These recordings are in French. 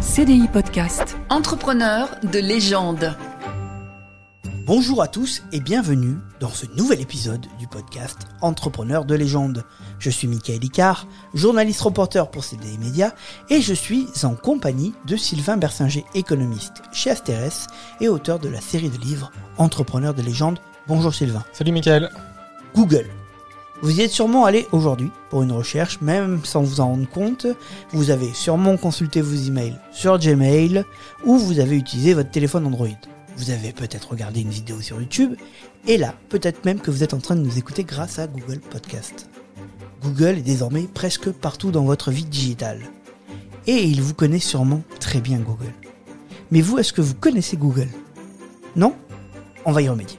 CDI Podcast. Entrepreneur de légende. Bonjour à tous et bienvenue dans ce nouvel épisode du podcast Entrepreneur de légende. Je suis Michael Icard, journaliste reporter pour CDI Média et je suis en compagnie de Sylvain Bersinger, économiste chez Asterès et auteur de la série de livres Entrepreneur de légende. Bonjour Sylvain. Salut Michael. Google. Vous y êtes sûrement allé aujourd'hui pour une recherche, même sans vous en rendre compte. Vous avez sûrement consulté vos emails sur Gmail ou vous avez utilisé votre téléphone Android. Vous avez peut-être regardé une vidéo sur YouTube et là, peut-être même que vous êtes en train de nous écouter grâce à Google Podcast. Google est désormais presque partout dans votre vie digitale. Et il vous connaît sûrement très bien Google. Mais vous, est-ce que vous connaissez Google? Non? On va y remédier.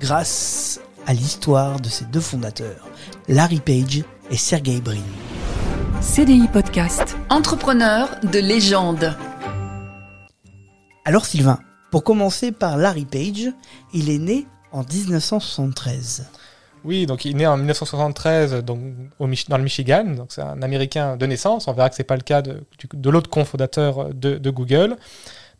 Grâce à l'histoire de ces deux fondateurs, Larry Page et Sergey Brin. CDI Podcast. Entrepreneur de légende. Alors Sylvain, pour commencer par Larry Page, il est né en 1973. Oui, donc il est né en 1973 donc, au Mich- dans le Michigan, donc c'est un Américain de naissance. On verra que c'est pas le cas de, de l'autre cofondateur de, de Google.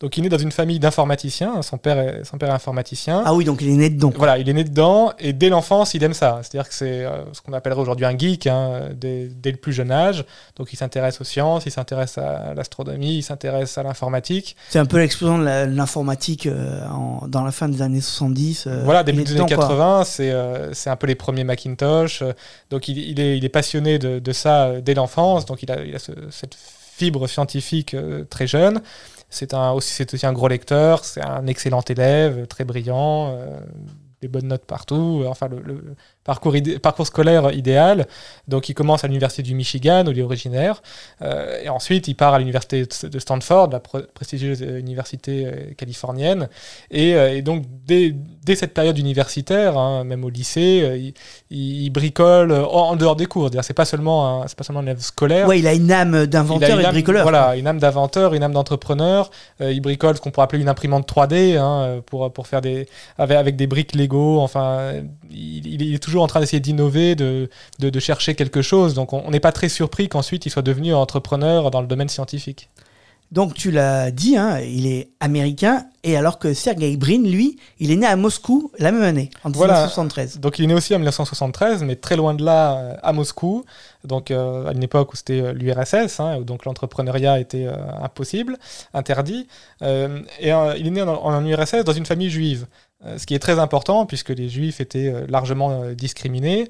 Donc il est né dans une famille d'informaticiens. Son père est, son père est informaticien. Ah oui, donc il est né dedans. Voilà, il est né dedans et dès l'enfance, il aime ça. C'est-à-dire que c'est euh, ce qu'on appellerait aujourd'hui un geek hein, dès, dès le plus jeune âge. Donc il s'intéresse aux sciences, il s'intéresse à l'astronomie, il s'intéresse à l'informatique. C'est un peu l'explosion de l'informatique euh, dans la fin des années 70. euh, Voilà, il début des années dedans, quoi. 80, c'est euh, c'est un peu les premiers Macintosh. donc il, il est, il est passionné de, de ça euh, dès l'enfance. Donc il a, il a ce- cette fibre scientifique euh, très jeune. C'est un, aussi, aussi un gros lecteur, c'est un excellent élève, très brillant, euh, des bonnes notes partout. Enfin, le parcours, parcours scolaire idéal. Donc il commence à l'université du Michigan, où il est originaire. Euh, et ensuite, il part à l'université de Stanford, la pre- prestigieuse euh, université euh, californienne. Et, euh, et donc, dès, dès cette période universitaire, hein, même au lycée, il, il bricole en, en dehors des cours. C'est-à-dire, C'est pas seulement un, c'est pas seulement un élève scolaire. Ouais, il a une âme Il a d'inventeur une et de âme- bricoleur. Voilà, une âme d'inventeur, une âme d'entrepreneur. Euh, il bricole ce qu'on pourrait appeler une imprimante 3D hein, pour, pour faire des avec, avec des briques Lego. Enfin, il, il est toujours en train d'essayer d'innover, de, de, de chercher quelque chose. Donc, on n'est pas très surpris qu'ensuite il soit devenu entrepreneur dans le domaine scientifique. Donc tu l'as dit, hein, il est américain, et alors que Sergey Brin, lui, il est né à Moscou la même année, en Voilà. 1973. Donc il est né aussi en 1973, mais très loin de là, euh, à Moscou, donc euh, à une époque où c'était euh, l'URSS, hein, où donc l'entrepreneuriat était euh, impossible, interdit. Euh, et il est né en, en URSS dans une famille juive. Euh, Ce qui est très important puisque les juifs étaient euh, largement euh, discriminés.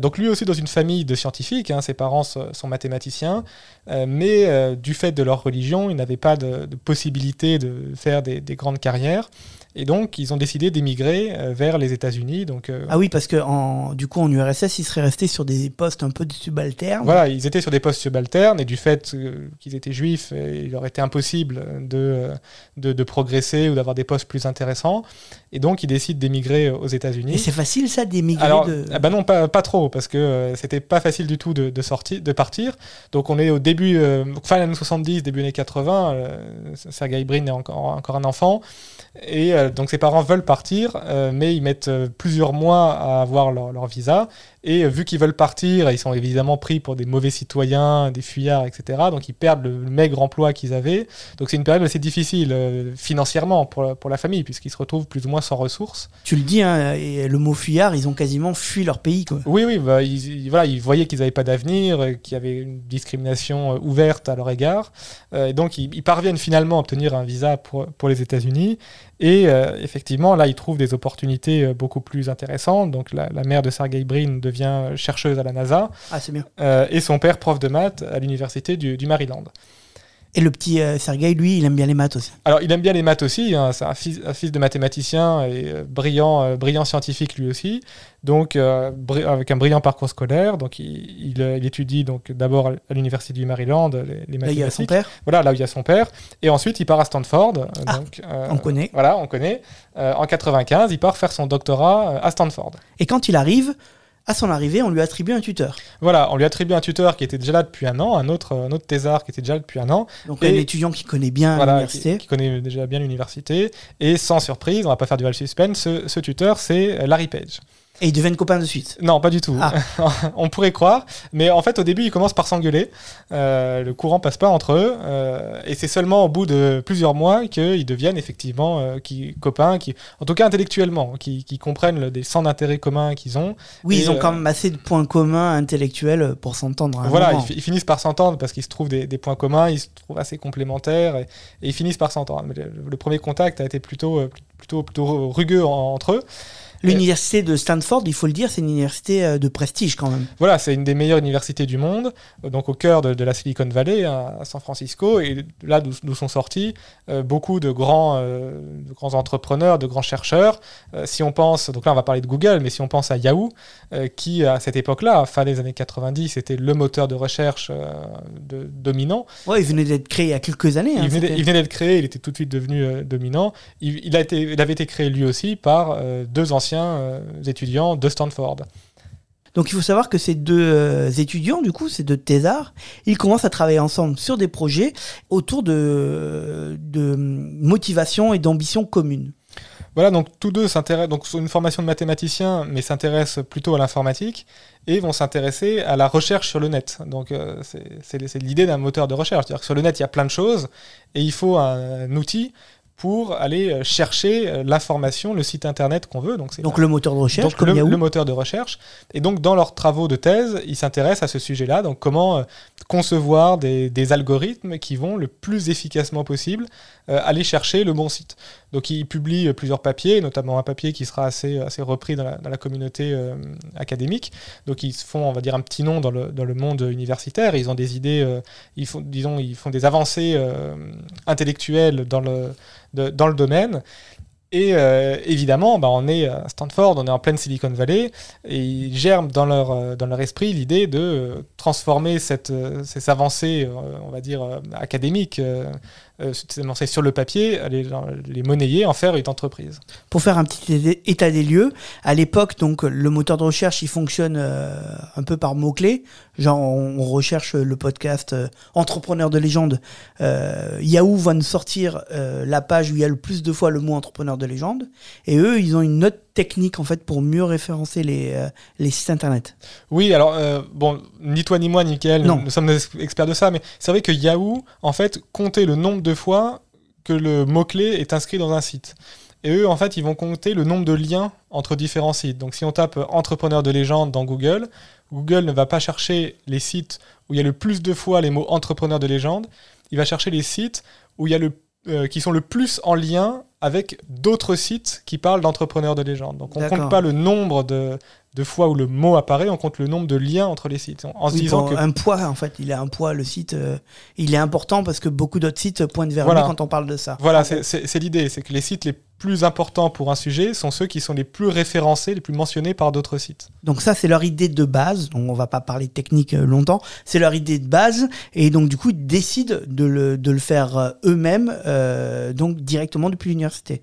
Donc lui aussi dans une famille de scientifiques, hein, ses parents so- sont mathématiciens, euh, mais euh, du fait de leur religion, ils n'avaient pas de, de possibilité de faire des, des grandes carrières. Et donc ils ont décidé d'émigrer euh, vers les États-Unis. Donc Ah oui, parce que en, du coup, en URSS, il serait resté sur des postes un peu subalternes. Voilà, ils étaient sur des postes subalternes et du fait qu'ils étaient juifs, il leur était impossible de, de, de progresser ou d'avoir des postes plus intéressants. Et donc, ils décident d'émigrer aux Et États-Unis. c'est facile, ça, d'émigrer Alors, de... ah bah non, pas, pas trop, parce que c'était pas facile du tout de, de sortir, de partir. Donc, on est au début, euh, fin des années 70, début années 80. Euh, Sergey Brin est encore, encore un enfant. Et euh, donc, ses parents veulent partir, euh, mais ils mettent plusieurs mois à avoir leur visa. Et euh, vu qu'ils veulent partir, ils sont évidemment pris pour des mauvais citoyens, des fuyards, etc. Donc, ils perdent le maigre emploi qu'ils avaient. Donc, c'est une période assez difficile euh, financièrement pour, la- pour la famille, puisqu'ils se retrouvent plus ou moins sans ressources. Tu le dis, hein, et le mot fuyard, ils ont quasiment fui leur pays. Quoi. Oui, oui, bah, ils, voilà, ils voyaient qu'ils n'avaient pas d'avenir, euh, qu'il y avait une discrimination euh, ouverte à leur égard. Euh, et donc, ils, ils parviennent finalement à obtenir un visa pour, pour les États-Unis. Et euh, effectivement, là, ils trouvent des opportunités euh, beaucoup plus intéressantes. Donc, la, la mère de Sergey Brin devient chercheuse à la NASA Ah, c'est bien. euh, et son père prof de maths à l'université du, du Maryland. Et le petit euh, Sergei, lui, il aime bien les maths aussi. Alors, il aime bien les maths aussi. hein, c'est un fils, un fils de mathématicien et euh, brillant, euh, brillant scientifique lui aussi. Donc, euh, avec un brillant parcours scolaire. Donc, il, il, il étudie donc d'abord à l'université du Maryland les, les Là, il y a son mathématiques. père. Voilà, là où il y a son père. Et ensuite, il part à Stanford. Ah, donc, on connaît. Voilà, on connaît. En 95, il part faire son doctorat à Stanford. Et quand il arrive, à son arrivée, on lui attribue un tuteur. Voilà, on lui attribue un tuteur qui était déjà là depuis un an, un autre, un autre thésard qui était déjà là depuis un an. Donc, Et- un étudiant qui connaît bien voilà, l'université. qui, qui connaît déjà bien l'université. Et sans surprise, on va pas faire du val suspense, ce, ce tuteur, c'est Larry Page. Et ils deviennent copains de suite. Non, pas du tout. Ah. On pourrait croire, mais en fait, au début, ils commencent par s'engueuler. Euh, le courant passe pas entre eux, euh, et c'est seulement au bout de plusieurs mois qu'ils deviennent effectivement euh, qui, copains, qui, en tout cas intellectuellement, qui, qui comprennent le- des centres d'intérêt communs qu'ils ont. Oui, Et, ils ont quand même assez de points communs intellectuels pour s'entendre. Voilà, ils, finissent par s'entendre parce qu'ils se trouvent des, des points communs, ils se trouvent assez complémentaires et, et ils finissent par s'entendre. Le, le premier contact a été plutôt, plutôt, plutôt rugueux en- entre eux. L'université de Stanford, il faut le dire, c'est une université euh, de prestige quand même. Voilà, c'est une des meilleures universités du monde, donc au cœur de, de la Silicon Valley, à, San Francisco, et là d'où sont sortis euh, beaucoup de grands, euh, de grands entrepreneurs, de grands chercheurs. Euh, si on pense, donc là on va parler de Google, mais si on pense à Yahoo, qui à cette époque-là, fin des années 90, était le moteur de recherche de- dominant. Ouais, il venait d'être créé il y a quelques années. hein, il venait, d'être créé, il était tout de suite devenu dominant. Il, il a été, il avait été créé lui aussi par euh, deux anciens euh, étudiants de Stanford. Donc il faut savoir que ces deux euh, étudiants, du coup, ces deux thésards, ils commencent à travailler ensemble sur des projets autour de, de motivation et d'ambition commune. Voilà, donc tous deux s'intéressent, donc sont une formation de mathématiciens, mais s'intéressent plutôt à l'informatique et vont s'intéresser à la recherche sur le net. Donc euh, c'est- l'idée d'un moteur de recherche. C'est-à-dire que sur le net, il y a plein de choses et il faut un, un outil pour aller euh, chercher euh, l'information, le site internet qu'on veut. Donc Donc le moteur de recherche, donc comme le, Yahoo. le moteur de recherche. Et donc dans leurs travaux de thèse, ils s'intéressent à ce sujet-là. Donc comment euh, concevoir des, des algorithmes qui vont le plus efficacement possible euh, aller chercher le bon site. Donc ils publient plusieurs papiers, notamment un papier qui sera assez, assez repris dans la, dans la communauté euh, académique. Donc ils se font, on va dire, un petit nom dans le, dans le monde universitaire. Ils ont des idées, euh, ils font, disons, ils font des avancées intellectuelles dans le, dans le domaine. Et euh, évidemment, bah, on est à Stanford, on est en pleine Silicon Valley, et ils germent dans leur, euh, dans leur esprit l'idée de transformer cette, euh, ces avancées, euh, on va dire, académiques, euh, sur le papier, les, les monnayer, en faire une entreprise. Pour faire un petit éta- état des lieux, à l'époque, donc le moteur de recherche, il fonctionne euh, un peu par mots-clés. Genre, on, recherche le podcast euh, Entrepreneur de légende. Euh, Yahoo va nous sortir euh, la page où il y a le plus de fois le mot entrepreneur de légende. Et eux, ils ont une autre technique en fait pour mieux référencer les, euh, les sites internet. Oui, alors, euh, bon, ni toi ni moi, ni Mickaël, Non. nous, nous sommes des experts de ça, mais c'est vrai que Yahoo, en fait, comptait le nombre de fois que le mot-clé est inscrit dans un site. Et eux, en fait, ils vont compter le nombre de liens entre différents sites. Donc, si on tape entrepreneur de légende dans Google, Google ne va pas chercher les sites où il y a le plus de fois les mots entrepreneur de légende. Il va chercher les sites où il y a le, euh, qui sont le plus en lien avec d'autres sites qui parlent d'entrepreneurs de légende. Donc, on D'accord. compte pas le nombre de, de fois où le mot apparaît, on compte le nombre de liens entre les sites. En se disant que Un poids, en fait, il a un poids, le site, euh, il est important parce que beaucoup d'autres sites pointent vers Voilà. lui quand on parle de ça. Voilà, c'est- l'idée, c'est que les sites les plus importants pour un sujet sont ceux qui sont les plus référencés, les plus mentionnés par d'autres sites. Donc ça, c'est leur idée de base. Donc on va pas parler technique euh, longtemps. C'est leur idée de base. Et donc du coup, ils décident de le, de le faire euh, eux-mêmes, euh, donc directement depuis l'université.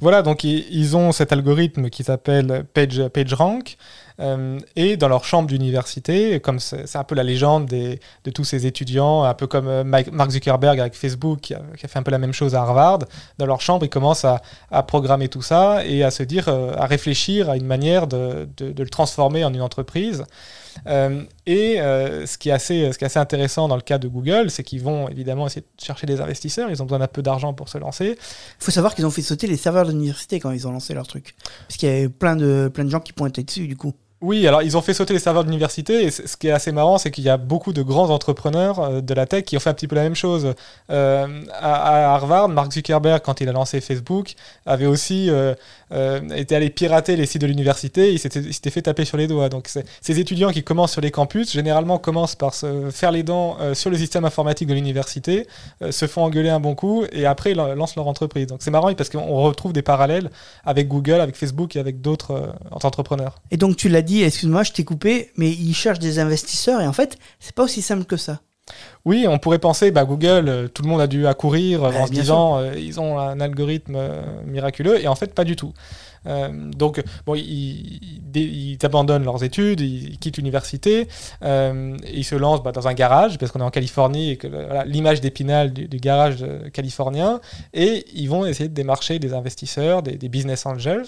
Voilà, donc ils ont cet algorithme qui s'appelle Page, PageRank. euh, et dans leur chambre d'université, comme c'est un peu la légende de tous ces étudiants, un peu comme euh, Mike- Mark Zuckerberg avec Facebook, qui a, fait un peu la même chose à Harvard, dans leur chambre, ils commencent à, programmer tout ça et à se dire, euh, à réfléchir à une manière de le transformer en une entreprise. Euh, et euh, ce, qui est assez, intéressant dans le cas de Google, c'est qu'ils vont évidemment essayer de chercher des investisseurs, ils ont besoin d'un peu d'argent pour se lancer. Il faut savoir qu'ils ont fait sauter les serveurs de l'université quand ils ont lancé leur truc. Parce qu'il y avait plein de, plein de gens qui pointaient dessus, du coup. Oui, alors ils ont fait sauter les serveurs de l'université et ce qui est assez marrant, c'est qu'il y a beaucoup de grands entrepreneurs euh, de la tech qui ont fait un petit peu la même chose. Euh, à, Harvard, Mark Zuckerberg, quand il a lancé Facebook, avait aussi euh, euh, été allé pirater les sites de l'université, il s'était fait taper sur les doigts. Donc ces étudiants qui commencent sur les campus, généralement commencent par se faire les dents euh, sur le système informatique de l'université, euh, se font engueuler un bon coup et après ils lan- lancent leur entreprise. Donc c'est marrant parce qu'on retrouve des parallèles avec Google, avec Facebook et avec d'autres entrepreneurs. Et donc tu l'as dit, excuse-moi, je t'ai coupé, mais ils cherchent des investisseurs et en fait, c'est pas aussi simple que ça. Oui, on pourrait penser, bah, Google, euh, tout le monde a dû accourir euh, en se disant, euh, ils ont un algorithme euh, miraculeux, et en fait, pas du tout. Euh, donc, bon, ils, ils- ils abandonnent leurs études, ils, quittent l'université, ils se lancent bah, dans un garage, parce qu'on est en Californie, et que voilà, l'image d'épinal du, du garage californien, et ils vont essayer de démarcher des investisseurs, des, des business angels.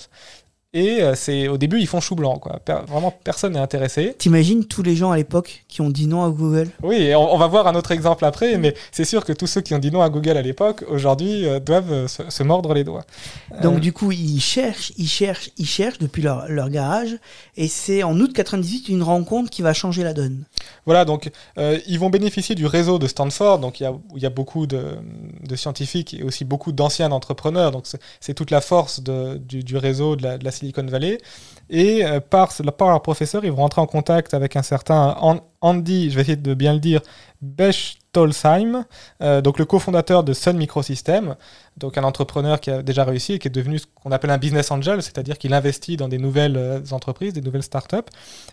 Et euh, c'est au début, ils font chou blanc. Quoi. Per- vraiment, personne n'est intéressé. T'imagines tous les gens à l'époque qui ont dit non à Google? Oui, et on, on va voir un autre exemple après, mais c'est sûr que tous ceux qui ont dit non à Google à l'époque, aujourd'hui, euh, doivent euh, se, se mordre les doigts. Donc Euh, du coup, ils cherchent, ils cherchent, ils cherchent depuis leur, leur garage. Et c'est en août 98 une rencontre qui va changer la donne. Voilà, donc euh, ils vont bénéficier du réseau de Stanford, donc il y a, y beaucoup de, de scientifiques et aussi beaucoup d'anciens entrepreneurs, donc c'est- c'est toute la force de- du, du réseau de la, de la Silicon Valley. Et euh, par, par leur professeur, ils vont rentrer en contact avec un certain An- Andy, je vais essayer de bien le dire, Bechtolsheim, euh, donc le cofondateur de Sun Microsystems, donc un entrepreneur qui a déjà réussi et qui est devenu ce qu'on appelle un business angel, c'est-à-dire qu'il investit dans des nouvelles euh, entreprises, des nouvelles startups,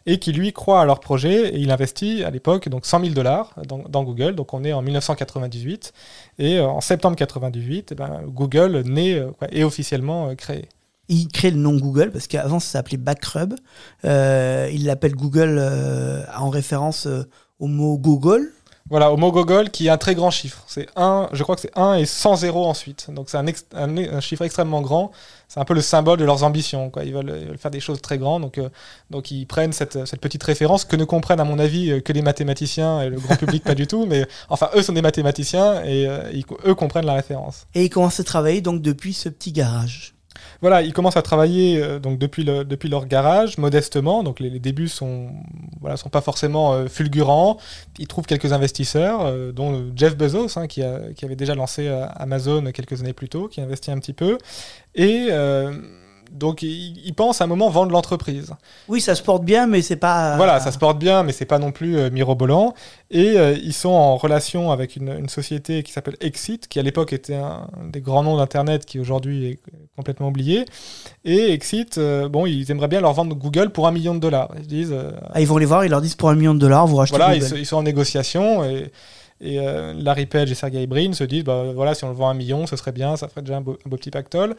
et qui lui croit à leur projet et il investit à l'époque donc 100 000 dollars dans, Google. Donc on est en 1998 et euh, en septembre 98, eh ben, Google naît est officiellement euh, Ils créent le nom Google parce qu'avant ça s'appelait Backrub. Euh, ils l'appellent Google euh, en référence euh, au mot Google. Voilà, au mot Google qui est un très grand chiffre. C'est 1, je crois que c'est 1 et 100 zéros ensuite. Donc c'est un, un, un chiffre extrêmement grand. C'est un peu le symbole de leurs ambitions. Quoi. Ils, veulent, ils veulent faire des choses très grandes. Donc, euh, donc ils prennent cette, cette petite référence que ne comprennent à mon avis euh, que les mathématiciens et le grand public pas du tout. Mais enfin, eux sont des mathématiciens et euh, ils- eux comprennent la référence. Et ils commencent à travailler donc depuis ce petit garage. Voilà, ils commencent à travailler euh, donc depuis, le, depuis leur garage, modestement. Donc les, débuts sont, sont pas forcément euh, fulgurants. Ils trouvent quelques investisseurs, euh, dont Jeff Bezos, hein, qui, qui avait déjà lancé Amazon quelques années plus tôt, qui investit un petit peu. Et donc ils, ils pensent à un moment vendre l'entreprise. Oui, ça se porte bien, mais c'est pas. Voilà, ça se porte bien, mais c'est pas non plus euh, mirobolant. Et euh, ils sont en relation avec une, une société qui s'appelle Exit, qui à l'époque était un des grands noms d'Internet, qui aujourd'hui est complètement oublié. Et Exit, euh, bon, ils aimeraient bien leur vendre Google pour un million de dollars. Ils disent, euh, Ah, ils vont les voir, ils leur disent pour un million de dollars, vous rachetez voilà, ils, Google. ils sont en négociation et, et euh, Larry Page et Sergey Brin se disent, bah, voilà, si on le vend un million, ce serait bien, ça ferait déjà un beau, un beau petit pactole.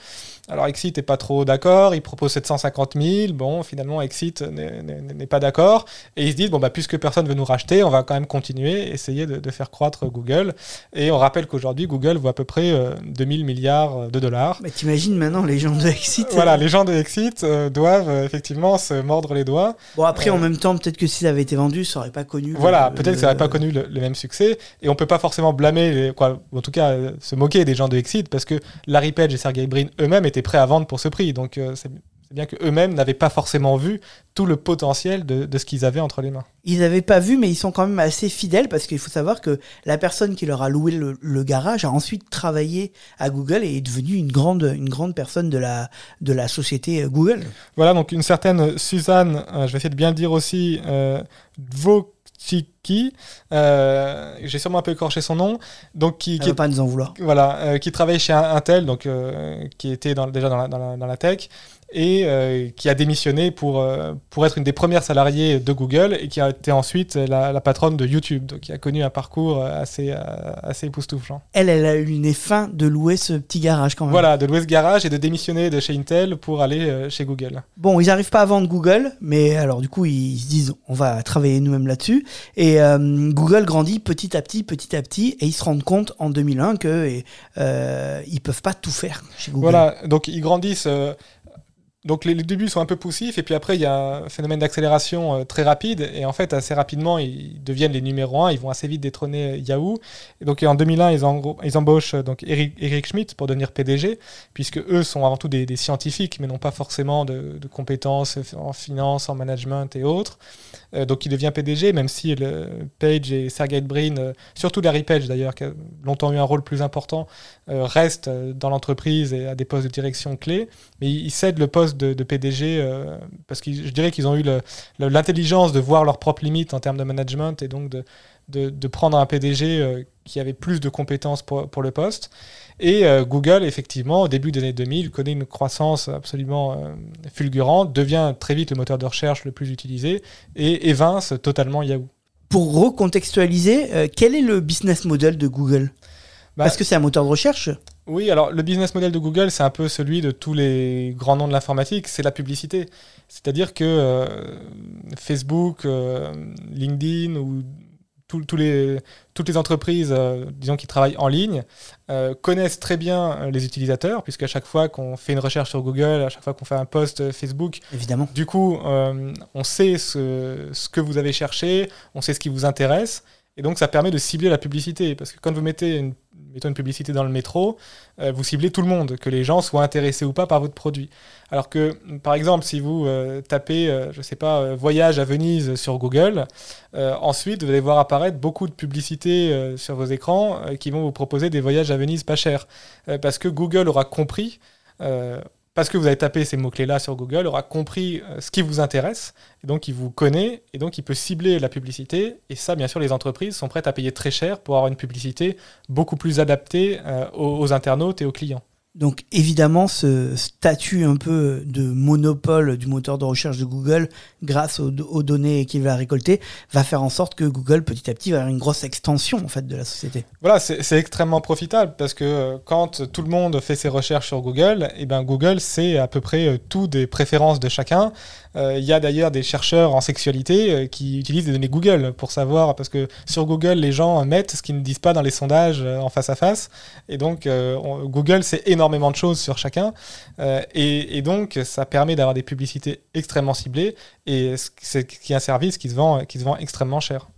Alors Exit n'est pas trop d'accord, il propose 750 000, bon, finalement Exit n'est- pas d'accord, et ils se disent, bon, bah, puisque personne veut nous racheter, on va quand même continuer, essayer de, de faire croître Google. Et on rappelle qu'aujourd'hui, Google vaut à peu près euh, 2000 milliards de dollars. Mais t'imagines maintenant les gens de Exit. Voilà, les gens de Exit euh, doivent euh, effectivement se mordre les doigts. Bon, après, en même temps, peut-être que si ça avait été vendu, ça aurait pas connu. Voilà, peut-être que ça n'aurait pas connu le, le même succès. Et on peut pas forcément blâmer, quoi, en tout cas euh, se moquer des gens de Exit, parce que Larry Page et Sergey Brin eux-mêmes étaient prêts à vendre pour ce prix. Donc euh, c'est bien qu'eux-mêmes n'avaient pas forcément vu tout le potentiel de, de ce qu'ils avaient entre les mains. Ils n'avaient pas vu, mais ils sont quand même assez fidèles parce qu'il faut savoir que la personne qui leur a loué le, le garage a ensuite travaillé à Google et est devenue une grande, une grande personne de la, de la société euh, Google. Voilà, donc une certaine Suzanne, euh, je vais essayer de bien le dire aussi, euh, Dvokchiki, euh, j'ai sûrement un peu écorché son nom, donc qui, Elle qui est pas nous en vouloir. voilà, euh, qui travaille chez Intel, donc euh, qui était dans- déjà dans la, dans la- dans la tech, et euh, qui a démissionné pour, euh, pour être une des premières salariées de Google et qui a été ensuite la, la patronne de YouTube, donc qui a connu un parcours euh, assez, assez époustouflant. Elle, elle a eu les fins de louer ce petit garage quand même. Voilà, de louer ce garage et de démissionner de chez Intel pour aller euh, chez Google. Bon, ils n'arrivent pas à vendre Google, mais alors du coup, ils se disent, on va travailler nous-mêmes là-dessus. Et Google grandit petit à petit, petit à petit, et ils se rendent compte en 2001 que et, euh, ils peuvent pas tout faire chez Google. Voilà, donc ils grandissent. Donc les, débuts sont un peu poussifs et puis après il y a un phénomène d'accélération euh, très rapide et en fait assez rapidement ils deviennent les numéros 1, ils vont assez vite détrôner euh, Yahoo. Et donc en 2001 ils, en- ils embauchent euh, donc Eric, Eric Schmidt pour devenir PDG puisque eux sont avant tout des, scientifiques mais n'ont pas forcément de, compétences en finance, en management et autres. Donc il devient PDG même si le Page et Sergey Brin, surtout Larry Page d'ailleurs qui a longtemps eu un rôle plus important, reste euh, dans l'entreprise et à des postes de direction clés mais ils cèdent le poste de, de PDG euh, parce que je dirais qu'ils ont eu l'intelligence de voir leurs propres limites en termes de management et donc de, de, de prendre un PDG euh, qui avait plus de compétences pour, pour le poste. Et euh, Google, effectivement, au début des années 2000, connaît une croissance absolument fulgurante, devient très vite le moteur de recherche le plus utilisé et évince totalement Yahoo. Pour recontextualiser, quel est le business model de Google? Bah, Parce que c'est un moteur de recherche. Oui, alors le business model de Google, c'est un peu celui de tous les grands noms de l'informatique, c'est la publicité. C'est-à-dire que euh, Facebook, euh, LinkedIn ou les, toutes les entreprises, euh, disons, qui travaillent en ligne, euh, connaissent très bien les utilisateurs, puisqu'à chaque fois qu'on fait une recherche sur Google, à chaque fois qu'on fait un post Facebook, Évidemment. du coup, euh, on sait ce, ce que vous avez cherché, on sait ce qui vous intéresse, et donc ça permet de cibler la publicité, parce que quand vous mettez une, mettons une publicité dans le métro, euh, vous ciblez tout le monde, que les gens soient intéressés ou pas par votre produit. Alors que, par exemple, si vous euh, tapez, euh, je sais pas, voyage à Venise sur Google, ensuite vous allez voir apparaître beaucoup de publicités sur vos écrans qui vont vous proposer des voyages à Venise pas chers, parce que Google aura compris. Parce que vous avez tapé ces mots-clés-là sur Google, aura compris euh, ce qui vous intéresse, et donc il vous connaît, et donc il peut cibler la publicité. Et ça, bien sûr, les entreprises sont prêtes à payer très cher pour avoir une publicité beaucoup plus adaptée euh, aux internautes et aux clients. Donc évidemment, ce statut un peu de monopole du moteur de recherche de Google, grâce aux, données qu'il va récolter, va faire en sorte que Google, petit à petit, va avoir une grosse extension en fait de la société. Voilà, c'est c'est extrêmement profitable parce que euh, quand tout le monde fait ses recherches sur Google, et ben Google sait à peu près euh, tout des préférences de chacun. Euh, Il y a d'ailleurs des chercheurs en sexualité qui utilisent des données Google pour savoir, parce que sur Google, les gens mettent ce qu'ils ne disent pas dans les sondages en face à face. Et donc, on- Google sait énormément de choses sur chacun. Euh, et, donc, ça permet d'avoir des publicités extrêmement ciblées. Et c'est un service qui se vend, qui se vend extrêmement cher.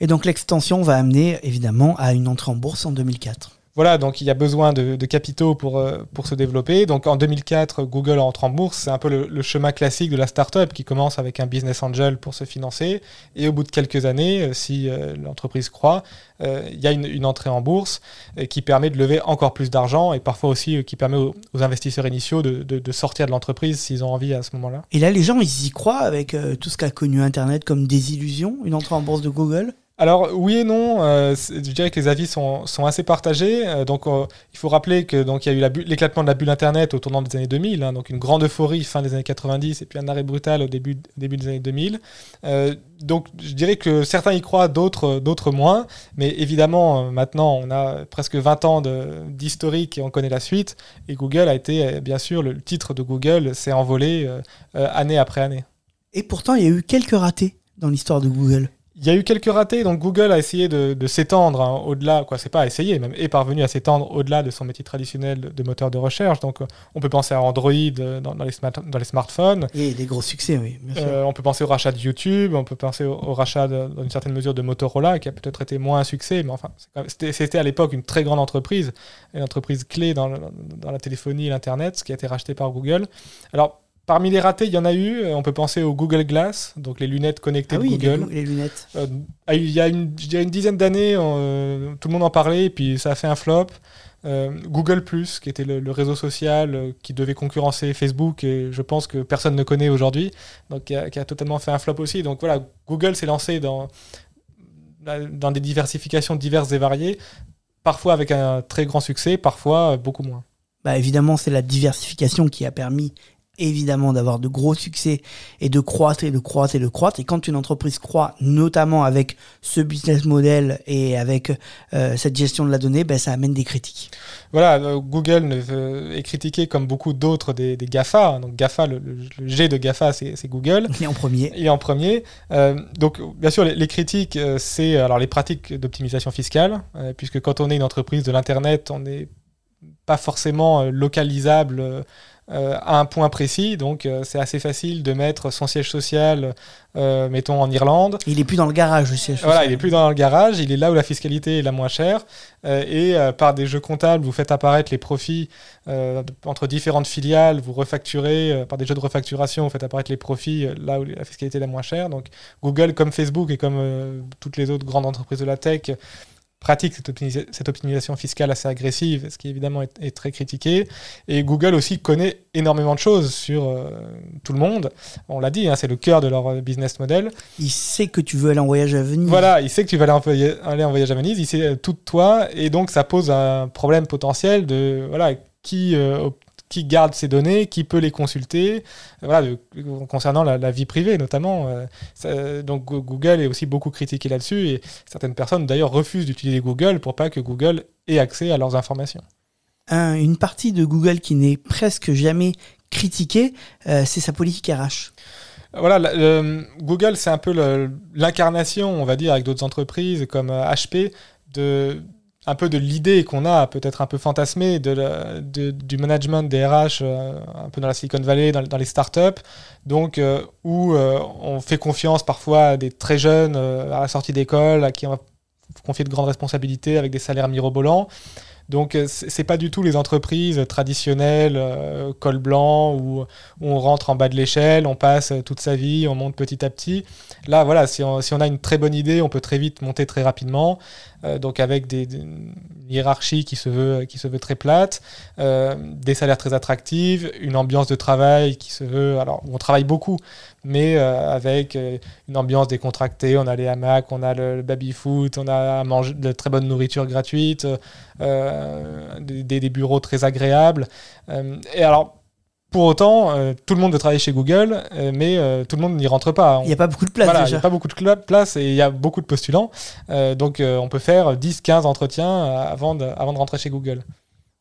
Et donc l'extension va amener évidemment à une entrée en bourse en 2004. Voilà, donc il y a besoin de, capitaux pour, euh, pour se développer. Donc en 2004, Google entre en bourse. C'est un peu le, chemin classique de la startup qui commence avec un business angel pour se financer. Et au bout de quelques années, euh, si euh, l'entreprise croît, euh, il y a une, entrée en bourse qui permet de lever encore plus d'argent et parfois aussi qui permet aux, investisseurs initiaux de, de- de sortir de l'entreprise s'ils ont envie à ce moment-là. Et là, les gens, ils y croient avec tout ce qu'a connu Internet comme désillusion, une entrée en bourse de Google? Alors oui et non, euh, je dirais que les avis sont, assez partagés. Euh, donc euh, il faut rappeler que donc il y a eu l'éclatement de la bulle internet au tournant des années 2000, hein, donc une grande euphorie fin des années 90 et puis un arrêt brutal au début début des années 2000. Euh, donc je dirais que certains y croient, d'autres d'autres moins. Mais évidemment maintenant on a presque 20 ans d'historique et on connaît la suite. Et Google a été bien sûr le titre de Google s'est envolé année après année. Et pourtant, il y a eu quelques ratés dans l'histoire de Google. Il y a eu quelques ratés, donc Google a essayé de, de s'étendre hein, au-delà, quoi, c'est pas essayé, même est parvenu à s'étendre au-delà de son métier traditionnel de, moteur de recherche. Donc euh, on peut penser à Android euh, dans, dans les, smart- dans les smartphones, Et des gros succès, oui, bien sûr. Euh, on peut penser au rachat de YouTube, on peut penser au, au rachat de- dans une certaine mesure de Motorola, qui a peut-être été moins un succès, mais enfin, c'était c'était à l'époque une très grande entreprise, une entreprise clé dans, le- dans la téléphonie et l'Internet, ce qui a été racheté par Google. Alors, parmi les ratés, il y en a eu, euh, on peut penser au Google Glass, donc les lunettes connectées ah oui, les, Google. les lunettes. Euh, il y a une, dizaine d'années, euh, tout le monde en parlait, et puis ça a fait un flop. Euh, Google Plus, qui était le, le réseau social qui devait concurrencer Facebook, et je pense que personne ne connaît aujourd'hui, donc qui a, qui a totalement fait un flop aussi. Donc voilà, Google s'est lancé dans, dans des diversifications diverses et variées, parfois avec un très grand succès, parfois beaucoup moins. Bah, évidemment, c'est la diversification qui a permis évidemment d'avoir de gros succès et de croître et de croître et de croître. Et quand une entreprise croît, notamment avec ce business model et avec euh, cette gestion de la donnée, ben, ça amène des critiques. Voilà, euh, Google veut- est critiqué comme beaucoup d'autres des, des GAFA. Donc GAFA, le, G de GAFA, c'est Google. Et en premier, Il est en premier. Euh, donc, bien sûr, les, les critiques, euh, c'est alors les pratiques d'optimisation fiscale, euh, puisque quand on est une entreprise de l'internet, on n'est pas forcément euh, localisable euh, euh, à un point précis. Donc, euh, c'est assez facile de mettre son siège social, euh, mettons en Irlande. il est plus dans le garage, le siège Voilà, social. il est plus dans le garage, il est là où la fiscalité est la moins chère. Et par des jeux comptables, vous faites apparaître les profits entre différentes filiales, vous refacturez, par des jeux de refacturation, vous faites apparaître les profits là où la fiscalité est la moins chère. Donc Google, comme Facebook et comme toutes les autres grandes entreprises de la tech, pratique cette, optimisa- cette optimisation fiscale assez agressive, ce qui évidemment est, est très critiqué. Et Google aussi connaît énormément de choses sur euh, tout le monde. On l'a dit, hein, c'est le cœur de leur euh, business model. Il sait que tu veux aller en voyage à Venise. Voilà, il sait que tu vas aller en, voya- aller en voyage à Venise, il sait euh, tout de toi, et donc ça pose un problème potentiel de voilà qui euh, qui garde ces données, qui peut les consulter, euh, voilà, de- concernant la, la vie privée notamment. euh, ça- donc Go- Google est aussi beaucoup critiqué là-dessus, et certaines personnes d'ailleurs refusent d'utiliser Google pour pas que Google ait accès à leurs informations. Un- une partie de Google qui n'est presque jamais critiquée, euh, c'est sa politique RH. Voilà, le- Google, c'est un peu l'incarnation, on va dire, avec d'autres entreprises comme HP, de, un peu de l'idée qu'on a, peut-être un peu fantasmée, de, du management des RH, euh, un peu dans la Silicon Valley, dans, les startups, donc euh, où euh, on fait confiance parfois à des très jeunes à la sortie d'école, à qui on va confier de grandes responsabilités avec des salaires mirobolants. Donc c'est pas du tout les entreprises traditionnelles, col blanc, où, on rentre en bas de l'échelle, on passe toute sa vie, on monte petit à petit. Là, voilà, si on a une très bonne idée, on peut très vite monter très rapidement. Euh, donc avec des, hiérarchie qui se veut, qui se veut très plate, euh, des salaires très attractifs, une ambiance de travail qui se veut, alors on travaille beaucoup, mais euh, avec une ambiance décontractée. On a les hamacs, on a le, baby-foot, on a à manger de très bonne nourriture gratuite, des, des- bureaux très agréables. Et alors, pour autant, euh, tout le monde veut travailler chez Google, euh, mais euh, tout le monde n'y rentre pas. Il n'y a pas beaucoup de place Voilà, il n'y a pas beaucoup de place et il y a beaucoup de postulants. Donc, on peut faire 10-15 entretiens euh, avant de, avant de rentrer chez Google.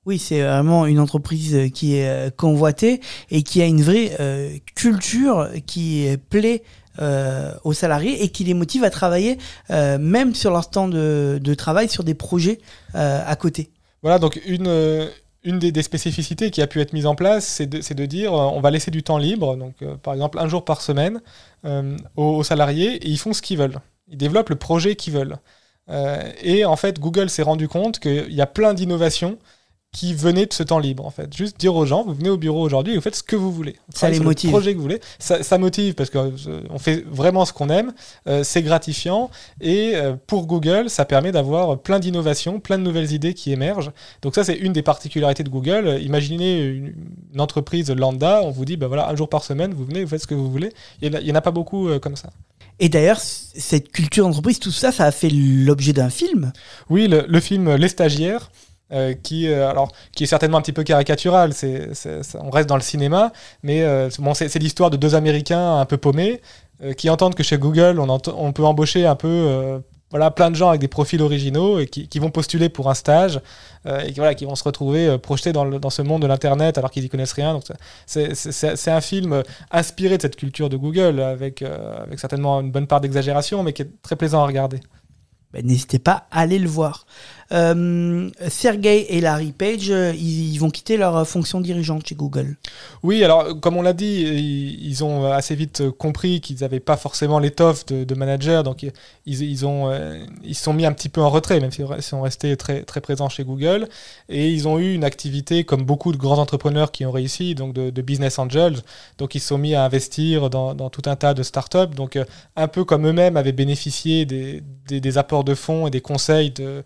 Oui, c'est vraiment une entreprise qui est convoitée et qui a une vraie culture qui plaît euh, aux salariés et qui les motive à travailler euh, même sur leur temps de, de travail sur des projets euh, à côté. Voilà, donc une, une des, spécificités qui a pu être mise en place, c'est de, dire euh, on va laisser du temps libre, donc euh, par exemple un jour par semaine, euh, aux, salariés et ils font ce qu'ils veulent. Ils développent le projet qu'ils veulent. Et en fait, Google s'est rendu compte qu'il y a plein d'innovations qui venaient de ce temps libre, en fait. Juste dire aux gens, vous venez au bureau aujourd'hui et vous faites ce que vous voulez. Vous Ça les sur le motive. projet que vous voulez. Ça, ça motive parce qu'on fait vraiment ce qu'on aime, euh, c'est gratifiant et euh, pour Google, ça permet d'avoir plein d'innovations, plein de nouvelles idées qui émergent. Donc ça, c'est une des particularités de Google. Euh, Imaginez une, une entreprise lambda, on vous dit, ben voilà, un jour par semaine, vous venez, vous faites ce que vous voulez. Il n'y en, a pas beaucoup euh, comme ça. Et d'ailleurs, cette culture d'entreprise, tout ça, ça a fait l'objet d'un film? Oui, le, le film Les Stagiaires, euh, qui, euh, alors, qui est certainement un petit peu caricatural, c'est, on reste dans le cinéma, mais euh, bon, c'est, l'histoire de deux Américains un peu paumés qui entendent que chez Google, on, peut embaucher un peu voilà, plein de gens avec des profils originaux et qui, vont postuler pour un stage et qui, voilà, qui vont se retrouver projetés dans, ce monde de l'Internet alors qu'ils n'y connaissent rien. C'est, un film inspiré de cette culture de Google avec, avec certainement une bonne part d'exagération, mais qui est très plaisant à regarder. Ben, N'hésitez pas à aller le voir. Euh, Sergey et Larry Page, euh, ils, vont quitter leur fonction dirigeante chez Google. Oui, alors comme on l'a dit, ils, ont assez vite compris qu'ils n'avaient pas forcément l'étoffe de, manager, donc ils, ils, ont, euh, ils sont mis un petit peu en retrait, même s'ils sont restés très, très présents chez Google. Et ils ont eu une activité comme beaucoup de grands entrepreneurs qui ont réussi, donc de, business angels. Donc ils se sont mis à investir dans, tout un tas de startups. Donc euh, un peu comme eux-mêmes avaient bénéficié des, apports de fonds et des conseils de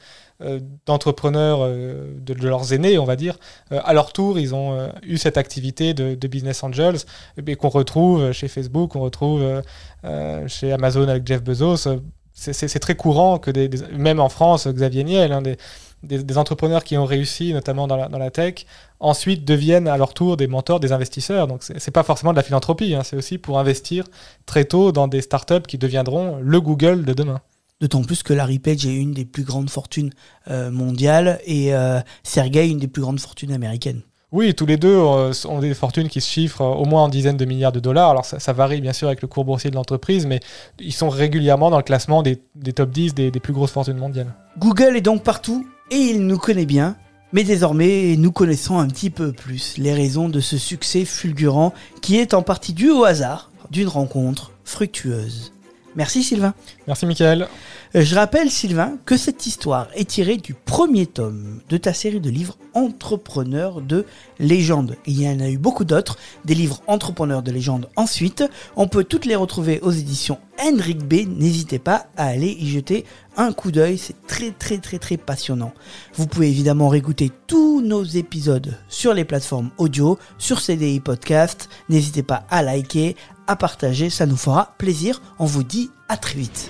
d'entrepreneurs euh, de, leurs aînés, on va dire, euh, à leur tour, ils ont euh, eu cette activité de, business angels et qu'on retrouve chez Facebook, qu'on retrouve euh, chez Amazon avec Jeff Bezos. C'est très courant que, même en France, Xavier Niel, hein, des, des, entrepreneurs qui ont réussi, notamment dans la, tech, ensuite deviennent à leur tour des mentors, des investisseurs. Donc c'est pas forcément de la philanthropie, hein, c'est aussi pour investir très tôt dans des startups qui deviendront le Google de demain. D'autant plus que Larry Page est une des plus grandes fortunes euh, mondiales et euh, Sergey une des plus grandes fortunes américaines. Oui, tous les deux euh, ont des fortunes qui se chiffrent au moins en dizaines de milliards de dollars. Alors ça, ça varie bien sûr avec le cours boursier de l'entreprise, mais ils sont régulièrement dans le classement des, des top 10 des, des plus grosses fortunes mondiales. Google est donc partout et il nous connaît bien. Mais désormais, nous connaissons un petit peu plus les raisons de ce succès fulgurant qui est en partie dû au hasard d'une rencontre fructueuse. Merci Sylvain. Merci Michael. Je rappelle Sylvain que cette histoire est tirée du premier tome de ta série de livres Entrepreneurs de légende. Et il y en a eu beaucoup d'autres, des livres Entrepreneurs de légende ensuite. On peut toutes les retrouver aux éditions Henrik B. N'hésitez pas à aller y jeter un coup d'œil, c'est très très très très passionnant. Vous pouvez évidemment réécouter tous nos épisodes sur les plateformes audio, sur CDI Podcast. N'hésitez pas à liker, à partager, ça nous fera plaisir. On vous dit à très vite.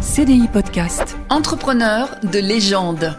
CDI Podcast. Entrepreneur de légende.